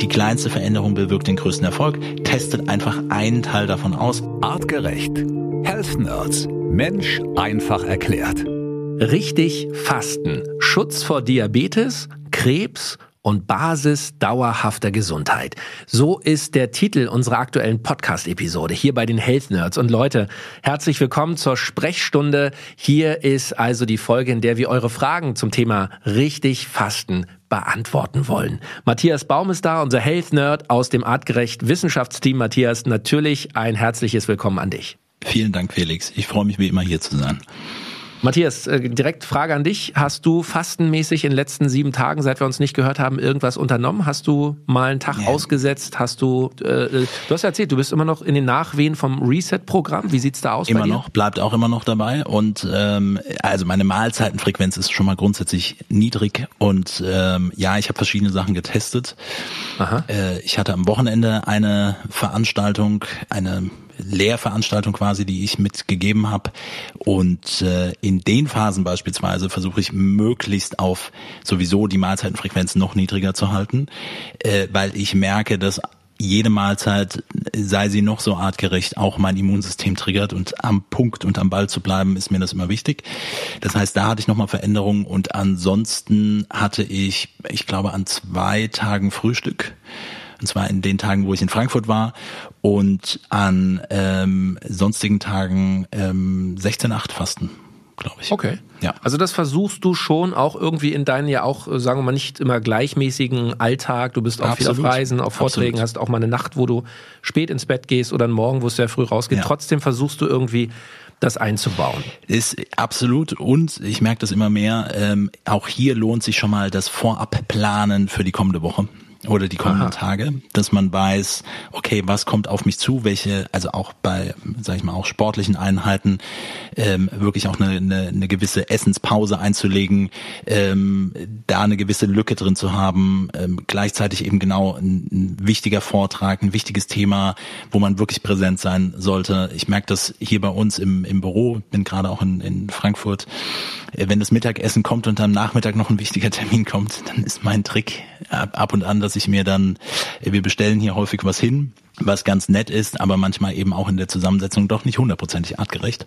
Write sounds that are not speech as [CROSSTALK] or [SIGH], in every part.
Die kleinste Veränderung bewirkt den größten Erfolg. Testet einfach einen Teil davon aus. Artgerecht. Health Nerds. Mensch einfach erklärt. Richtig fasten. Schutz vor Diabetes, Krebs und Basis dauerhafter Gesundheit. So ist der Titel unserer aktuellen Podcast-Episode hier bei den Health Nerds. Und Leute, herzlich willkommen zur Sprechstunde. Hier ist also die Folge, in der wir eure Fragen zum Thema richtig Fasten beantworten wollen. Matthias Baum ist da, unser Health Nerd aus dem Artgerecht Wissenschaftsteam. Matthias, natürlich ein herzliches Willkommen an dich. Vielen Dank, Felix. Ich freue mich wie immer hier zu sein. Matthias, äh, direkt Frage an dich. Hast du fastenmäßig in den letzten sieben Tagen, seit wir uns nicht gehört haben, irgendwas unternommen? Hast du mal einen Tag ja. ausgesetzt? Hast du, äh, äh, du hast erzählt, du bist immer noch in den Nachwehen vom Reset-Programm. Wie sieht's da aus immer noch, bleibt auch immer noch dabei. Und ähm, also meine Mahlzeitenfrequenz ist schon mal grundsätzlich niedrig. Und ähm, ja, ich habe verschiedene Sachen getestet. Aha. Äh, ich hatte am Wochenende eine Veranstaltung, eine Lehrveranstaltung quasi, die ich mitgegeben habe. Und äh, in den Phasen beispielsweise versuche ich möglichst auf sowieso die Mahlzeitenfrequenz noch niedriger zu halten, äh, weil ich merke, dass jede Mahlzeit, sei sie noch so artgerecht, auch mein Immunsystem triggert und am Punkt und am Ball zu bleiben, ist mir das immer wichtig. Das heißt, da hatte ich nochmal Veränderungen und ansonsten hatte ich, ich glaube, an zwei Tagen Frühstück und zwar in den Tagen, wo ich in Frankfurt war und an ähm, sonstigen Tagen ähm, 16-8 Fasten glaube ich. Okay. Ja. Also das versuchst du schon auch irgendwie in deinen ja auch, sagen wir mal, nicht immer gleichmäßigen Alltag. Du bist auch Absolut. viel auf Reisen, auf Vorträgen, Absolut. hast auch mal eine Nacht, wo du spät ins Bett gehst oder einen Morgen, wo es sehr früh rausgeht. Ja. Trotzdem versuchst du irgendwie das einzubauen. Ist absolut und ich merke das immer mehr. Ähm, auch hier lohnt sich schon mal das Vorabplanen für die kommende Woche oder die kommenden Aha. Tage, dass man weiß, okay, was kommt auf mich zu, welche, also auch bei, sag ich mal, auch sportlichen Einheiten, ähm, wirklich auch eine, eine, eine gewisse Essenspause einzulegen, ähm, da eine gewisse Lücke drin zu haben, ähm, gleichzeitig eben genau ein, ein wichtiger Vortrag, ein wichtiges Thema, wo man wirklich präsent sein sollte. Ich merke das hier bei uns im, im Büro, bin gerade auch in, in Frankfurt, äh, wenn das Mittagessen kommt und am Nachmittag noch ein wichtiger Termin kommt, dann ist mein Trick ab, ab und an, dass ich mir dann, äh, wir bestellen hier häufig was hin, was ganz nett ist, aber manchmal eben auch in der Zusammensetzung doch nicht hundertprozentig artgerecht.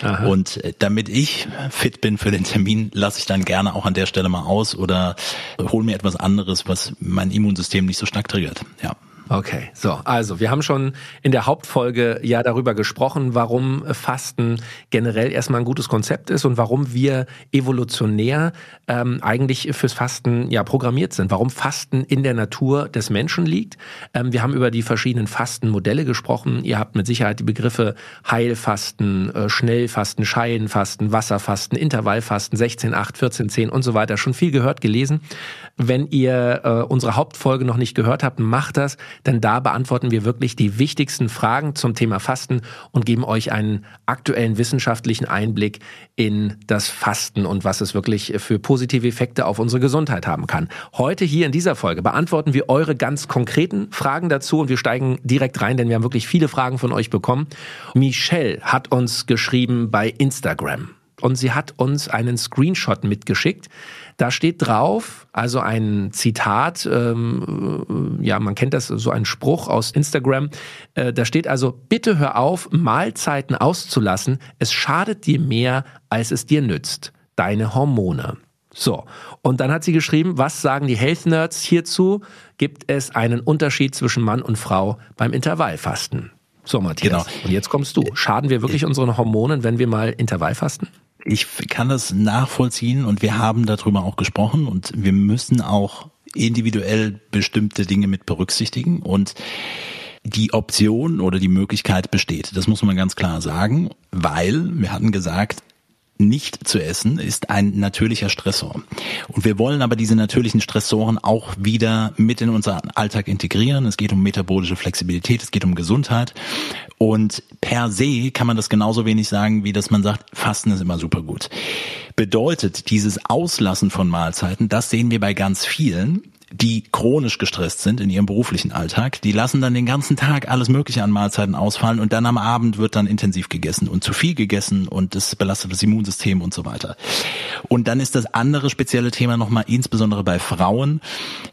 Aha. Und äh, damit ich fit bin für den Termin, lasse ich dann gerne auch an der Stelle mal aus oder hole mir etwas anderes, was mein Immunsystem nicht so stark triggert. Ja. Okay, so, also wir haben schon in der Hauptfolge ja darüber gesprochen, warum Fasten generell erstmal ein gutes Konzept ist und warum wir evolutionär ähm, eigentlich fürs Fasten ja programmiert sind, warum Fasten in der Natur des Menschen liegt. Ähm, wir haben über die verschiedenen Fastenmodelle gesprochen. Ihr habt mit Sicherheit die Begriffe Heilfasten, äh, Schnellfasten, Scheienfasten, Wasserfasten, Intervallfasten, 16, 8, 14, 10 und so weiter schon viel gehört, gelesen. Wenn ihr äh, unsere Hauptfolge noch nicht gehört habt, macht das denn da beantworten wir wirklich die wichtigsten Fragen zum Thema Fasten und geben euch einen aktuellen wissenschaftlichen Einblick in das Fasten und was es wirklich für positive Effekte auf unsere Gesundheit haben kann. Heute hier in dieser Folge beantworten wir eure ganz konkreten Fragen dazu und wir steigen direkt rein, denn wir haben wirklich viele Fragen von euch bekommen. Michelle hat uns geschrieben bei Instagram und sie hat uns einen Screenshot mitgeschickt. Da steht drauf, also ein Zitat, ähm, ja, man kennt das, so ein Spruch aus Instagram. Äh, da steht also, bitte hör auf, Mahlzeiten auszulassen. Es schadet dir mehr, als es dir nützt. Deine Hormone. So, und dann hat sie geschrieben, was sagen die Health Nerds hierzu? Gibt es einen Unterschied zwischen Mann und Frau beim Intervallfasten? So, Matthias. Genau. Und jetzt kommst du. Schaden wir wirklich unseren Hormonen, wenn wir mal Intervallfasten? Ich kann das nachvollziehen und wir haben darüber auch gesprochen und wir müssen auch individuell bestimmte Dinge mit berücksichtigen und die Option oder die Möglichkeit besteht. Das muss man ganz klar sagen, weil wir hatten gesagt, nicht zu essen ist ein natürlicher Stressor. Und wir wollen aber diese natürlichen Stressoren auch wieder mit in unseren Alltag integrieren. Es geht um metabolische Flexibilität, es geht um Gesundheit. Und per se kann man das genauso wenig sagen, wie dass man sagt, Fasten ist immer super gut. Bedeutet dieses Auslassen von Mahlzeiten, das sehen wir bei ganz vielen, die chronisch gestresst sind in ihrem beruflichen Alltag, die lassen dann den ganzen Tag alles Mögliche an Mahlzeiten ausfallen und dann am Abend wird dann intensiv gegessen und zu viel gegessen und das belastet das Immunsystem und so weiter. Und dann ist das andere spezielle Thema nochmal insbesondere bei Frauen,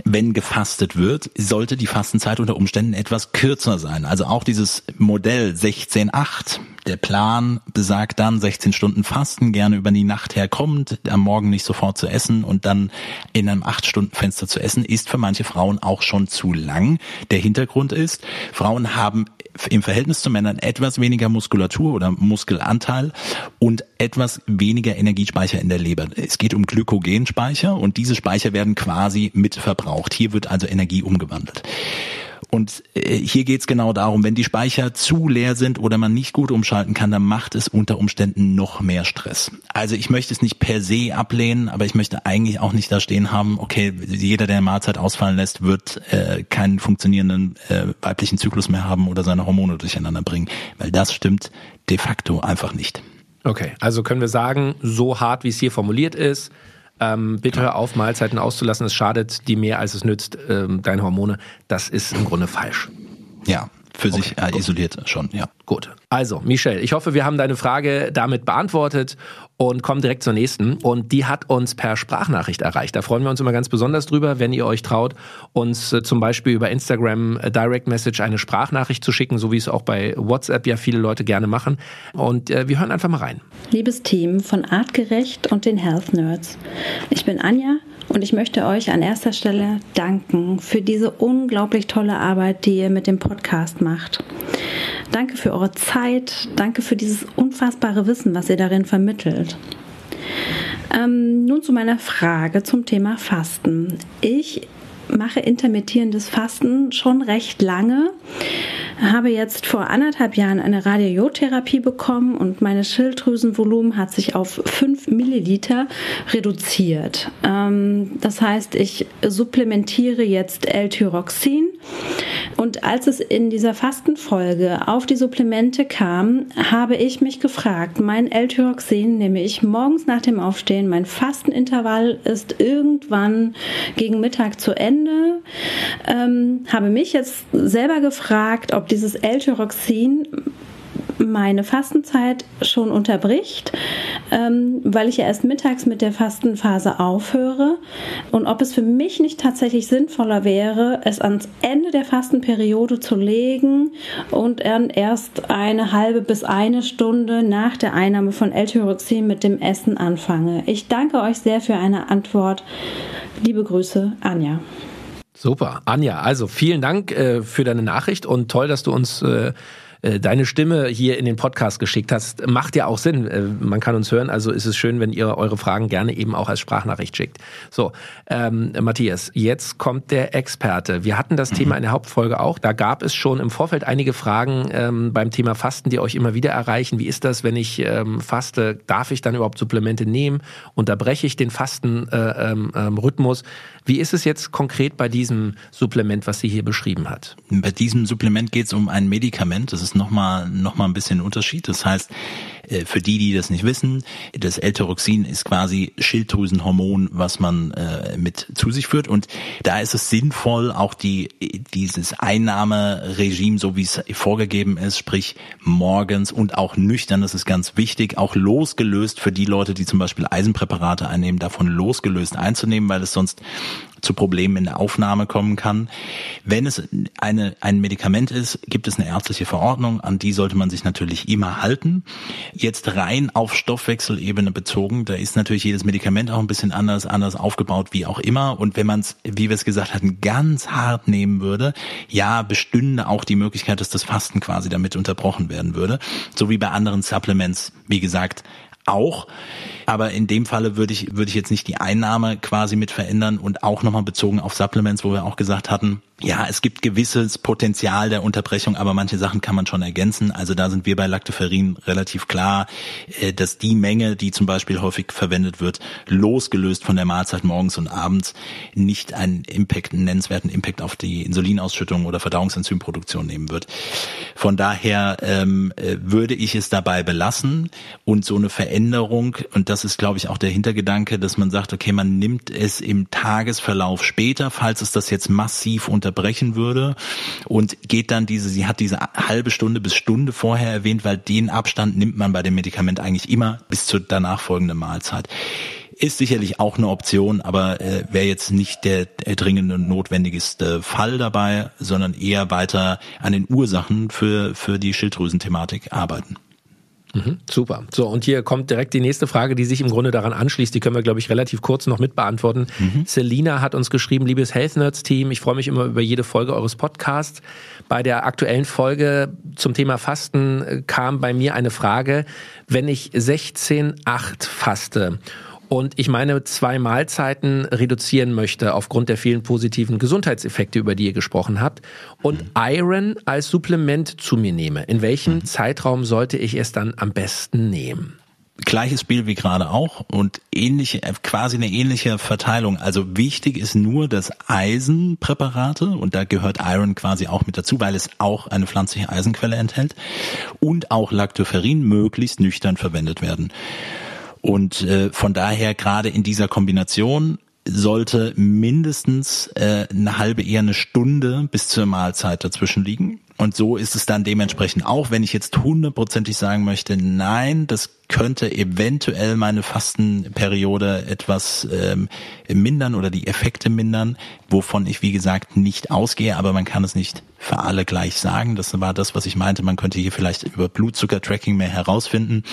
wenn gefastet wird, sollte die Fastenzeit unter Umständen etwas kürzer sein. Also auch dieses Modell 16-8, der Plan besagt dann 16 Stunden Fasten, gerne über die Nacht herkommt, am Morgen nicht sofort zu essen und dann in einem 8-Stunden-Fenster zu essen, ist für manche Frauen auch schon zu lang. Der Hintergrund ist, Frauen haben im Verhältnis zu Männern etwas weniger Muskulatur oder Muskelanteil und etwas weniger Energiespeicher in der Leber. Es geht um Glykogenspeicher und diese Speicher werden quasi mit verbraucht. Hier wird also Energie umgewandelt. Und äh, hier geht's genau darum, wenn die Speicher zu leer sind oder man nicht gut umschalten kann, dann macht es unter Umständen noch mehr Stress. Also ich möchte es nicht per se ablehnen, aber ich möchte eigentlich auch nicht da stehen haben, okay, jeder, der eine Mahlzeit ausfallen lässt, wird äh, keinen funktionierenden äh, weiblichen Zyklus mehr haben oder seine Hormone durcheinander bringen, weil das stimmt de facto einfach nicht. Okay, also können wir sagen, so hart wie es hier formuliert ist, ähm, bitte hör auf, Mahlzeiten auszulassen. Es schadet dir mehr, als es nützt, ähm, deine Hormone. Das ist im Grunde falsch. Ja, für okay, sich äh, isoliert schon, ja. Gut. Also, Michelle, ich hoffe, wir haben deine Frage damit beantwortet und kommen direkt zur nächsten. Und die hat uns per Sprachnachricht erreicht. Da freuen wir uns immer ganz besonders drüber, wenn ihr euch traut, uns äh, zum Beispiel über Instagram äh, Direct Message eine Sprachnachricht zu schicken, so wie es auch bei WhatsApp ja viele Leute gerne machen. Und äh, wir hören einfach mal rein. Liebes Team von Artgerecht und den Health Nerds. Ich bin Anja und ich möchte euch an erster Stelle danken für diese unglaublich tolle Arbeit, die ihr mit dem Podcast macht. Danke für eure Zeit, danke für dieses unfassbare Wissen, was ihr darin vermittelt. Ähm, nun zu meiner Frage zum Thema Fasten. Ich mache intermittierendes Fasten schon recht lange habe jetzt vor anderthalb Jahren eine Radiotherapie bekommen und meine Schilddrüsenvolumen hat sich auf 5 Milliliter reduziert. Ähm, das heißt, ich supplementiere jetzt L-Tyroxin und als es in dieser Fastenfolge auf die Supplemente kam, habe ich mich gefragt, mein L-Tyroxin nehme ich morgens nach dem Aufstehen, mein Fastenintervall ist irgendwann gegen Mittag zu Ende, ähm, habe mich jetzt selber gefragt, ob dieses L-Tyroxin meine Fastenzeit schon unterbricht, ähm, weil ich ja erst mittags mit der Fastenphase aufhöre und ob es für mich nicht tatsächlich sinnvoller wäre, es ans Ende der Fastenperiode zu legen und dann erst eine halbe bis eine Stunde nach der Einnahme von L-Tyroxin mit dem Essen anfange. Ich danke euch sehr für eine Antwort. Liebe Grüße, Anja. Super, Anja. Also vielen Dank äh, für deine Nachricht und toll, dass du uns äh, äh, deine Stimme hier in den Podcast geschickt hast, macht ja auch Sinn. Äh, man kann uns hören, also ist es schön, wenn ihr eure Fragen gerne eben auch als Sprachnachricht schickt. So, ähm, Matthias, jetzt kommt der Experte. Wir hatten das mhm. Thema in der Hauptfolge auch. Da gab es schon im Vorfeld einige Fragen ähm, beim Thema Fasten, die euch immer wieder erreichen. Wie ist das, wenn ich ähm, faste? Darf ich dann überhaupt Supplemente nehmen? Unterbreche ich den Fastenrhythmus? Wie ist es jetzt konkret bei diesem Supplement, was sie hier beschrieben hat? Bei diesem Supplement geht es um ein Medikament. Das ist nochmal noch mal ein bisschen ein Unterschied. Das heißt, für die, die das nicht wissen, das L-Tyroxin ist quasi Schilddrüsenhormon, was man äh, mit zu sich führt. Und da ist es sinnvoll, auch die dieses Einnahmeregime, so wie es vorgegeben ist, sprich morgens und auch nüchtern, das ist ganz wichtig, auch losgelöst für die Leute, die zum Beispiel Eisenpräparate einnehmen, davon losgelöst einzunehmen, weil es sonst zu Problemen in der Aufnahme kommen kann. Wenn es eine, ein Medikament ist, gibt es eine ärztliche Verordnung, an die sollte man sich natürlich immer halten. Jetzt rein auf Stoffwechselebene bezogen, da ist natürlich jedes Medikament auch ein bisschen anders, anders aufgebaut, wie auch immer. Und wenn man es, wie wir es gesagt hatten, ganz hart nehmen würde, ja, bestünde auch die Möglichkeit, dass das Fasten quasi damit unterbrochen werden würde. So wie bei anderen Supplements, wie gesagt, auch. Aber in dem Falle würde ich, würde ich jetzt nicht die Einnahme quasi mit verändern und auch nochmal bezogen auf Supplements, wo wir auch gesagt hatten, ja, es gibt gewisses Potenzial der Unterbrechung, aber manche Sachen kann man schon ergänzen. Also da sind wir bei Lactoferrin relativ klar, äh, dass die Menge, die zum Beispiel häufig verwendet wird, losgelöst von der Mahlzeit morgens und abends nicht einen Impact, einen nennenswerten Impact auf die Insulinausschüttung oder Verdauungsenzymproduktion nehmen wird. Von daher ähm, äh, würde ich es dabei belassen und so eine Veränderung, und das ist, glaube ich, auch der Hintergedanke, dass man sagt, okay, man nimmt es im Tagesverlauf später, falls es das jetzt massiv unter unterbrechen würde und geht dann diese, sie hat diese halbe Stunde bis Stunde vorher erwähnt, weil den Abstand nimmt man bei dem Medikament eigentlich immer bis zur danach folgenden Mahlzeit. Ist sicherlich auch eine Option, aber äh, wäre jetzt nicht der, dringende und notwendigste Fall dabei, sondern eher weiter an den Ursachen für, für die Schilddrüsenthematik arbeiten. Mhm, super. So, und hier kommt direkt die nächste Frage, die sich im Grunde daran anschließt. Die können wir, glaube ich, relativ kurz noch mit beantworten. Mhm. Selina hat uns geschrieben, liebes Health Nerds Team, ich freue mich immer über jede Folge eures Podcasts. Bei der aktuellen Folge zum Thema Fasten äh, kam bei mir eine Frage, wenn ich 16,8 faste und ich meine zwei Mahlzeiten reduzieren möchte aufgrund der vielen positiven Gesundheitseffekte, über die ihr gesprochen habt und mhm. Iron als Supplement zu mir nehme, in welchem mhm. Zeitraum sollte ich es dann am besten nehmen? Gleiches Spiel wie gerade auch und ähnliche, quasi eine ähnliche Verteilung. Also wichtig ist nur, dass Eisenpräparate, und da gehört Iron quasi auch mit dazu, weil es auch eine pflanzliche Eisenquelle enthält, und auch Lactoferrin möglichst nüchtern verwendet werden. Und äh, von daher gerade in dieser Kombination sollte mindestens äh, eine halbe, eher eine Stunde bis zur Mahlzeit dazwischen liegen. Und so ist es dann dementsprechend auch, wenn ich jetzt hundertprozentig sagen möchte, nein, das könnte eventuell meine Fastenperiode etwas ähm, mindern oder die Effekte mindern, wovon ich wie gesagt nicht ausgehe, aber man kann es nicht für alle gleich sagen. Das war das, was ich meinte. Man könnte hier vielleicht über Blutzucker-Tracking mehr herausfinden,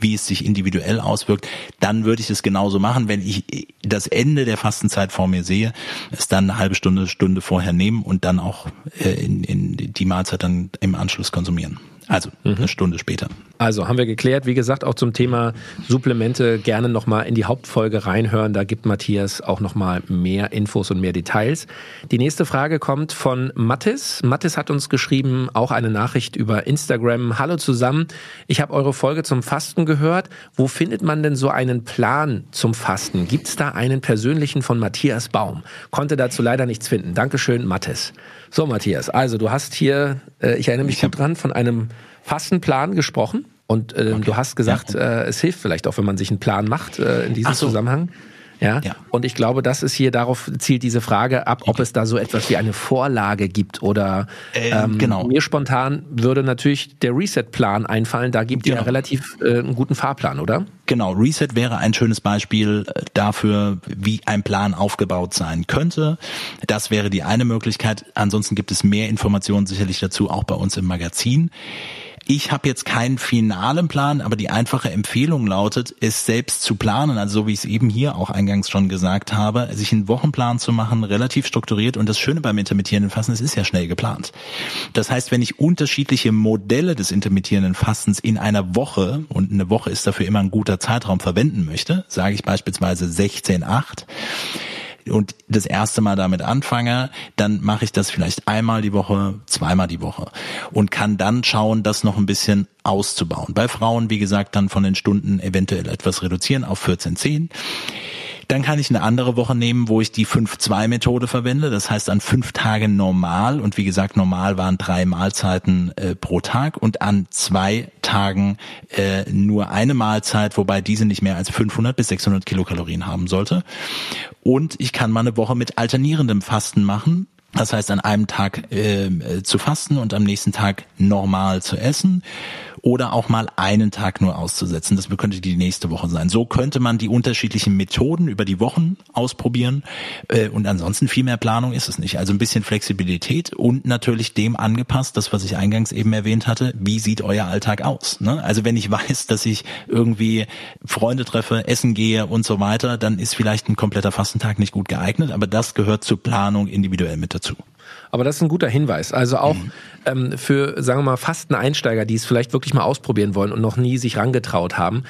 wie es sich individuell auswirkt. Dann würde ich es genauso machen, wenn ich das Ende der Fastenzeit vor mir sehe, es dann eine halbe Stunde, Stunde vorher nehmen und dann auch äh, in, in die Mahlzeit dann im Anschluss konsumieren. Also mhm. eine Stunde später. Also haben wir geklärt, wie gesagt, auch zum Thema Supplemente gerne nochmal in die Hauptfolge reinhören. Da gibt Matthias auch nochmal mehr Infos und mehr Details. Die nächste Frage kommt von Mattis. Mattis hat uns geschrieben, auch eine Nachricht über Instagram. Hallo zusammen, ich habe eure Folge zum Fasten gehört. Wo findet man denn so einen Plan zum Fasten? Gibt es da einen persönlichen von Matthias Baum? Konnte dazu leider nichts finden. Dankeschön, Mattis. So, Matthias, also du hast hier, äh, ich erinnere mich ich gut dran, von einem Fastenplan gesprochen. Und äh, okay. du hast gesagt, ja. äh, es hilft vielleicht auch, wenn man sich einen Plan macht äh, in diesem so. Zusammenhang. Ja? ja? Und ich glaube, das ist hier darauf zielt diese Frage ab, ob es da so etwas wie eine Vorlage gibt oder ähm, ähm, genau. mir spontan würde natürlich der Reset-Plan einfallen. Da gibt genau. ihr relativ äh, einen guten Fahrplan, oder? Genau, Reset wäre ein schönes Beispiel äh, dafür, wie ein Plan aufgebaut sein könnte. Das wäre die eine Möglichkeit. Ansonsten gibt es mehr Informationen sicherlich dazu auch bei uns im Magazin. Ich habe jetzt keinen finalen Plan, aber die einfache Empfehlung lautet, es selbst zu planen, also so wie ich es eben hier auch eingangs schon gesagt habe, sich einen Wochenplan zu machen, relativ strukturiert. Und das Schöne beim intermittierenden Fasten, es ist ja schnell geplant. Das heißt, wenn ich unterschiedliche Modelle des intermittierenden Fastens in einer Woche, und eine Woche ist dafür immer ein guter Zeitraum, verwenden möchte, sage ich beispielsweise 16,8, und das erste Mal damit anfange, dann mache ich das vielleicht einmal die Woche, zweimal die Woche und kann dann schauen, das noch ein bisschen auszubauen. Bei Frauen, wie gesagt, dann von den Stunden eventuell etwas reduzieren auf 14, 10. Dann kann ich eine andere Woche nehmen, wo ich die 5-2-Methode verwende. Das heißt an fünf Tagen normal. Und wie gesagt, normal waren drei Mahlzeiten äh, pro Tag und an zwei Tagen äh, nur eine Mahlzeit, wobei diese nicht mehr als 500 bis 600 Kilokalorien haben sollte. Und ich kann mal eine Woche mit alternierendem Fasten machen. Das heißt, an einem Tag äh, äh zu fasten und am nächsten Tag normal zu essen oder auch mal einen Tag nur auszusetzen. Das könnte die nächste Woche sein. So könnte man die unterschiedlichen Methoden über die Wochen ausprobieren äh, und ansonsten viel mehr Planung ist es nicht. Also ein bisschen Flexibilität und natürlich dem angepasst, das was ich eingangs eben erwähnt hatte, wie sieht euer Alltag aus? Ne? Also wenn ich [LAUGHS] weiß, dass ich irgendwie Freunde treffe, essen gehe und so weiter, dann ist vielleicht ein kompletter Fastentag nicht gut geeignet, aber das gehört zur Planung individuell mit dazu. Aber das ist ein guter Hinweis. Also auch mhm. ähm, für, sagen wir mal, Fasteneinsteiger, die es vielleicht wirklich mal ausprobieren wollen und noch nie sich rangetraut haben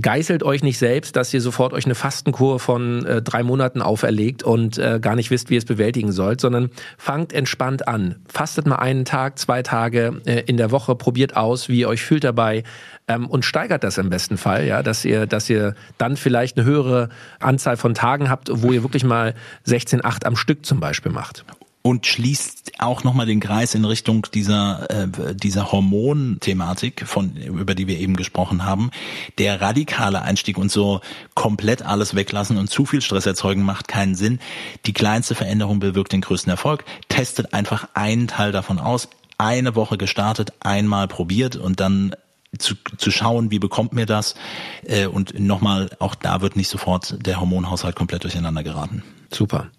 geißelt euch nicht selbst, dass ihr sofort euch eine Fastenkur von äh, drei Monaten auferlegt und äh, gar nicht wisst, wie ihr es bewältigen sollt, sondern fangt entspannt an. Fastet mal einen Tag, zwei Tage äh, in der Woche, probiert aus, wie ihr euch fühlt dabei ähm, und steigert das im besten Fall, ja, dass ihr, dass ihr dann vielleicht eine höhere Anzahl von Tagen habt, wo ihr wirklich mal 16, 8 am Stück zum Beispiel macht und schließt auch nochmal den Kreis in Richtung dieser, äh, dieser Hormonthematik, von, über die wir eben gesprochen haben. Der radikale Einstieg und so komplett alles weglassen und zu viel Stress erzeugen macht keinen Sinn. Die kleinste Veränderung bewirkt den größten Erfolg. Testet einfach einen Teil davon aus, eine Woche gestartet, einmal probiert und dann zu, zu schauen, wie bekommt mir das äh, und nochmal, auch da wird nicht sofort der Hormonhaushalt komplett durcheinander geraten. Super.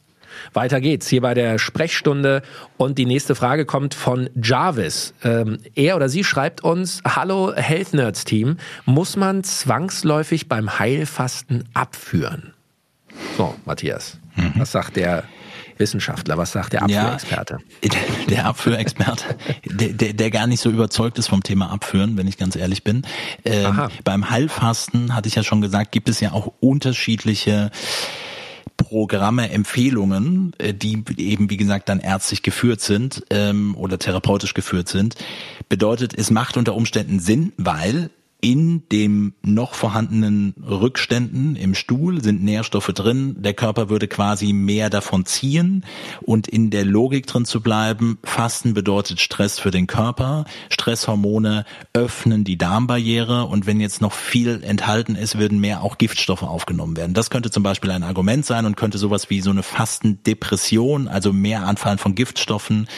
Weiter geht's hier bei der Sprechstunde und die nächste Frage kommt von Jarvis. Ähm, er oder sie schreibt uns, Hallo Health Nerds Team, muss man zwangsläufig beim Heilfasten abführen? So, Matthias, mhm. was sagt der Wissenschaftler, was sagt der Abführexperte? Ja, der Abführexperte, der, der, der gar nicht so überzeugt ist vom Thema Abführen, wenn ich ganz ehrlich bin. Ähm, beim Heilfasten, hatte ich ja schon gesagt, gibt es ja auch unterschiedliche Programme, Empfehlungen, äh, die eben, wie gesagt, dann ärztlich geführt sind ähm, oder therapeutisch geführt sind, bedeutet, es macht unter Umständen Sinn, weil in dem noch vorhandenen Rückständen im Stuhl sind Nährstoffe drin. Der Körper würde quasi mehr davon ziehen und in der Logik drin zu bleiben. Fasten bedeutet Stress für den Körper. Stresshormone öffnen die Darmbarriere und wenn jetzt noch viel enthalten ist, würden mehr auch Giftstoffe aufgenommen werden. Das könnte zum Beispiel ein Argument sein und könnte sowas wie so eine Fastendepression, also mehr Anfallen von Giftstoffen,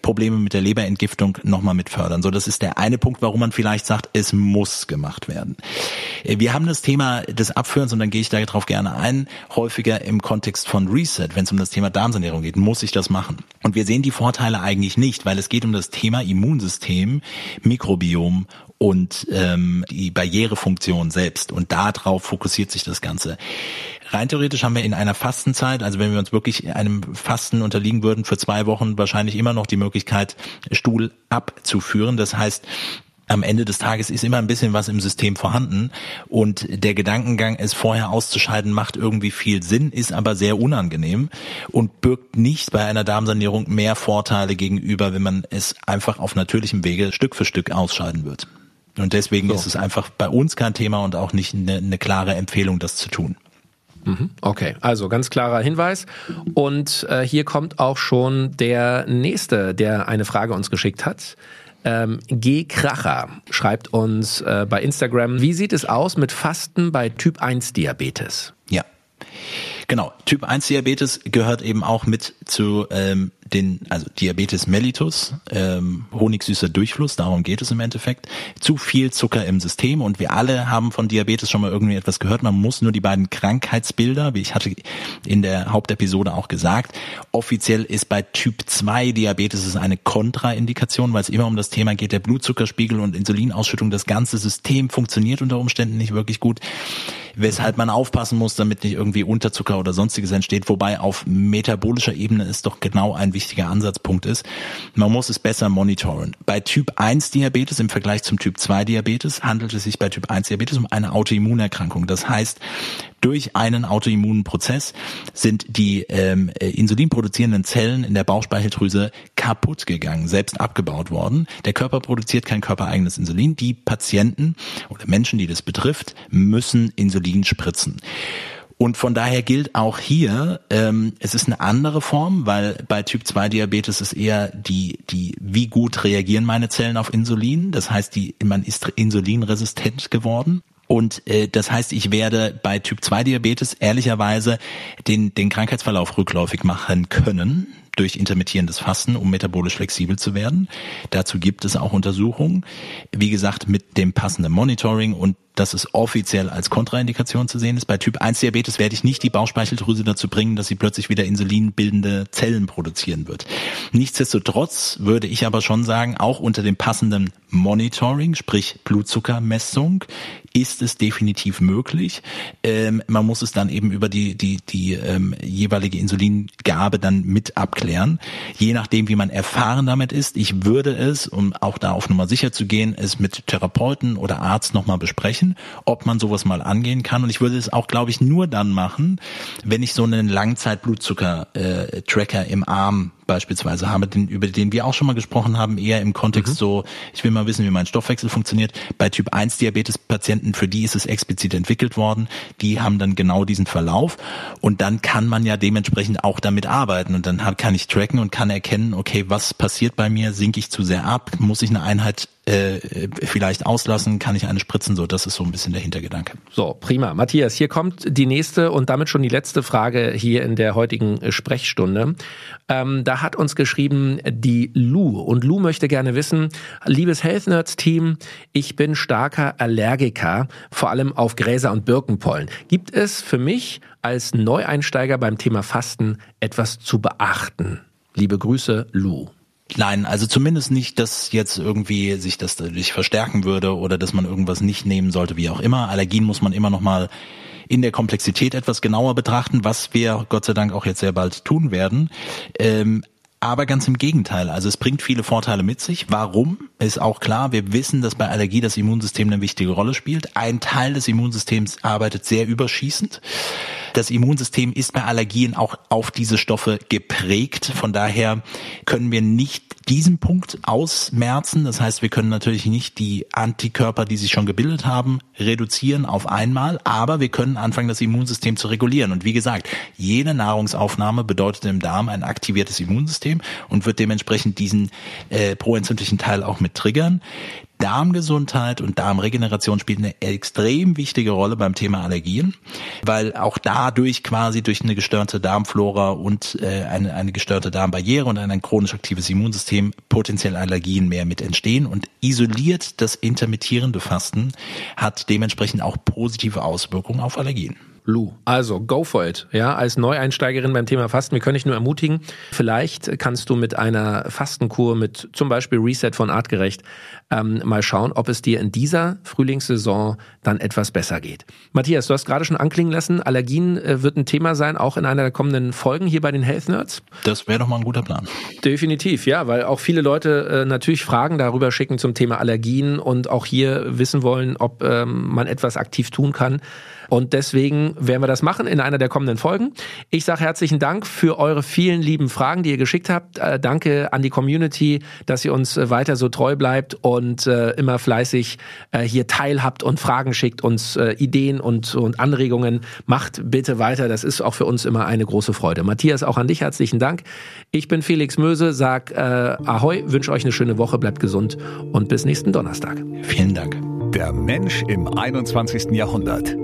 Probleme mit der Leberentgiftung nochmal mit fördern. So, das ist der eine Punkt, warum man vielleicht sagt, es muss gemacht werden. Äh, wir haben das Thema des Abführens, und dann gehe ich darauf gerne ein, häufiger im Kontext von Reset, wenn es um das Thema Darmsanierung geht, muss ich das machen. Und wir sehen die Vorteile eigentlich nicht, weil es geht um das Thema Immunsystem, Mikrobiom und ähm, die Barrierefunktion selbst. Und darauf fokussiert sich das Ganze. Rein theoretisch haben wir in einer Fastenzeit, also wenn wir uns wirklich einem Fasten unterliegen würden, für zwei Wochen wahrscheinlich immer noch die Möglichkeit, Stuhl abzuführen. Das heißt, am Ende des Tages ist immer ein bisschen was im System vorhanden und der Gedankengang, es vorher auszuscheiden, macht irgendwie viel Sinn, ist aber sehr unangenehm und birgt nicht bei einer Darmsanierung mehr Vorteile gegenüber, wenn man es einfach auf natürlichem Wege Stück für Stück ausscheiden wird. Und deswegen so. ist es einfach bei uns kein Thema und auch nicht eine, eine klare Empfehlung, das zu tun. Mhm. Okay, also ganz klarer Hinweis. Und äh, hier kommt auch schon der nächste, der eine Frage uns geschickt hat. Ähm, G. Kracher schreibt uns äh, bei Instagram, wie sieht es aus mit Fasten bei Typ 1 Diabetes? Ja. Genau, Typ 1 Diabetes gehört eben auch mit zu ähm, den, also Diabetes mellitus, ähm, honigsüßer Durchfluss, darum geht es im Endeffekt. Zu viel Zucker im System und wir alle haben von Diabetes schon mal irgendwie etwas gehört. Man muss nur die beiden Krankheitsbilder, wie ich hatte in der Hauptepisode auch gesagt, offiziell ist bei Typ 2 Diabetes es eine Kontraindikation, weil es immer um das Thema geht, der Blutzuckerspiegel und Insulinausschüttung, das ganze System funktioniert unter Umständen nicht wirklich gut, weshalb man aufpassen muss, damit nicht irgendwie Unterzucker oder sonstiges entsteht, wobei auf metabolischer Ebene ist doch genau ein wichtiger Ansatzpunkt ist. Man muss es besser monitoren. Bei Typ 1 Diabetes im Vergleich zum Typ 2 Diabetes handelt es sich bei Typ 1 Diabetes um eine Autoimmunerkrankung. Das heißt, durch einen autoimmunen Prozess sind die ähm, äh, insulinproduzierenden Zellen in der Bauchspeicheldrüse kaputt gegangen, selbst abgebaut worden. Der Körper produziert kein körpereigenes Insulin. Die Patienten oder Menschen, die das betrifft, müssen Insulin spritzen. Und von daher gilt auch hier, ähm, es ist eine andere Form, weil bei Typ 2 Diabetes ist eher die, die, wie gut reagieren meine Zellen auf Insulin. Das heißt, die, man ist insulinresistent geworden. Und äh, das heißt, ich werde bei Typ 2 Diabetes ehrlicherweise den, den Krankheitsverlauf rückläufig machen können durch intermittierendes Fasten, um metabolisch flexibel zu werden. Dazu gibt es auch Untersuchungen. Wie gesagt, mit dem passenden Monitoring und dass es offiziell als Kontraindikation zu sehen ist. Bei Typ 1 Diabetes werde ich nicht die Bauchspeicheldrüse dazu bringen, dass sie plötzlich wieder insulinbildende Zellen produzieren wird. Nichtsdestotrotz würde ich aber schon sagen, auch unter dem passenden Monitoring, sprich Blutzuckermessung, ist es definitiv möglich. Ähm, man muss es dann eben über die, die, die ähm, jeweilige Insulingabe dann mit abklären. Je nachdem, wie man erfahren damit ist. Ich würde es, um auch da auf Nummer sicher zu gehen, es mit Therapeuten oder Arzt nochmal besprechen, ob man sowas mal angehen kann. Und ich würde es auch, glaube ich, nur dann machen, wenn ich so einen Langzeit-Blutzucker-Tracker im Arm beispielsweise habe, den, über den wir auch schon mal gesprochen haben, eher im Kontext mhm. so, ich will mal wissen, wie mein Stoffwechsel funktioniert. Bei Typ 1 Diabetes Patienten, für die ist es explizit entwickelt worden, die haben dann genau diesen Verlauf und dann kann man ja dementsprechend auch damit arbeiten und dann kann ich tracken und kann erkennen, okay, was passiert bei mir, sinke ich zu sehr ab, muss ich eine Einheit äh, vielleicht auslassen, kann ich eine spritzen, so das ist so ein bisschen der Hintergedanke. So, prima. Matthias, hier kommt die nächste und damit schon die letzte Frage hier in der heutigen Sprechstunde. Ähm, da hat uns geschrieben die Lou und Lou möchte gerne wissen, liebes Health Nerds Team, ich bin starker Allergiker, vor allem auf Gräser und Birkenpollen. Gibt es für mich als Neueinsteiger beim Thema Fasten etwas zu beachten? Liebe Grüße, Lou. Nein, also zumindest nicht, dass jetzt irgendwie sich das dadurch verstärken würde oder dass man irgendwas nicht nehmen sollte, wie auch immer. Allergien muss man immer noch mal in der Komplexität etwas genauer betrachten, was wir Gott sei Dank auch jetzt sehr bald tun werden. Ähm, aber ganz im Gegenteil. Also es bringt viele Vorteile mit sich. Warum? Ist auch klar. Wir wissen, dass bei Allergie das Immunsystem eine wichtige Rolle spielt. Ein Teil des Immunsystems arbeitet sehr überschießend. Das Immunsystem ist bei Allergien auch auf diese Stoffe geprägt. Von daher können wir nicht diesen Punkt ausmerzen. Das heißt, wir können natürlich nicht die Antikörper, die sich schon gebildet haben, reduzieren auf einmal, aber wir können anfangen, das Immunsystem zu regulieren. Und wie gesagt, jede Nahrungsaufnahme bedeutet im Darm ein aktiviertes Immunsystem und wird dementsprechend diesen äh, proentzündlichen Teil auch mit triggern. Darmgesundheit und Darmregeneration spielt eine extrem wichtige Rolle beim Thema Allergien, weil auch dadurch quasi durch eine gestörte Darmflora und äh, eine, eine gestörte Darmbarriere und ein chronisch aktives Immunsystem potenziell Allergien mehr mit entstehen und isoliert das intermittierende Fasten hat dementsprechend auch positive Auswirkungen auf Allergien. Lou. Also, go for it. Ja, als Neueinsteigerin beim Thema Fasten, wir können dich nur ermutigen. Vielleicht kannst du mit einer Fastenkur, mit zum Beispiel Reset von Artgerecht, ähm, mal schauen, ob es dir in dieser Frühlingssaison dann etwas besser geht. Matthias, du hast gerade schon anklingen lassen, Allergien äh, wird ein Thema sein, auch in einer der kommenden Folgen hier bei den Health Nerds. Das wäre doch mal ein guter Plan. Definitiv, ja, weil auch viele Leute äh, natürlich Fragen darüber schicken zum Thema Allergien und auch hier wissen wollen, ob ähm, man etwas aktiv tun kann. Und deswegen werden wir das machen in einer der kommenden Folgen. Ich sage herzlichen Dank für eure vielen lieben Fragen, die ihr geschickt habt. Äh, danke an die Community, dass ihr uns äh, weiter so treu bleibt und äh, immer fleißig äh, hier teilhabt und Fragen schickt, uns äh, Ideen und, und Anregungen. Macht bitte weiter. Das ist auch für uns immer eine große Freude. Matthias, auch an dich herzlichen Dank. Ich bin Felix Möse, sag äh, Ahoi, wünsche euch eine schöne Woche, bleibt gesund und bis nächsten Donnerstag. Vielen Dank. Der Mensch im 21. Jahrhundert.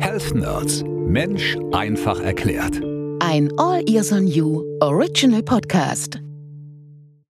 Health Nerds. Mensch einfach erklärt. Ein All Ears on You Original Podcast.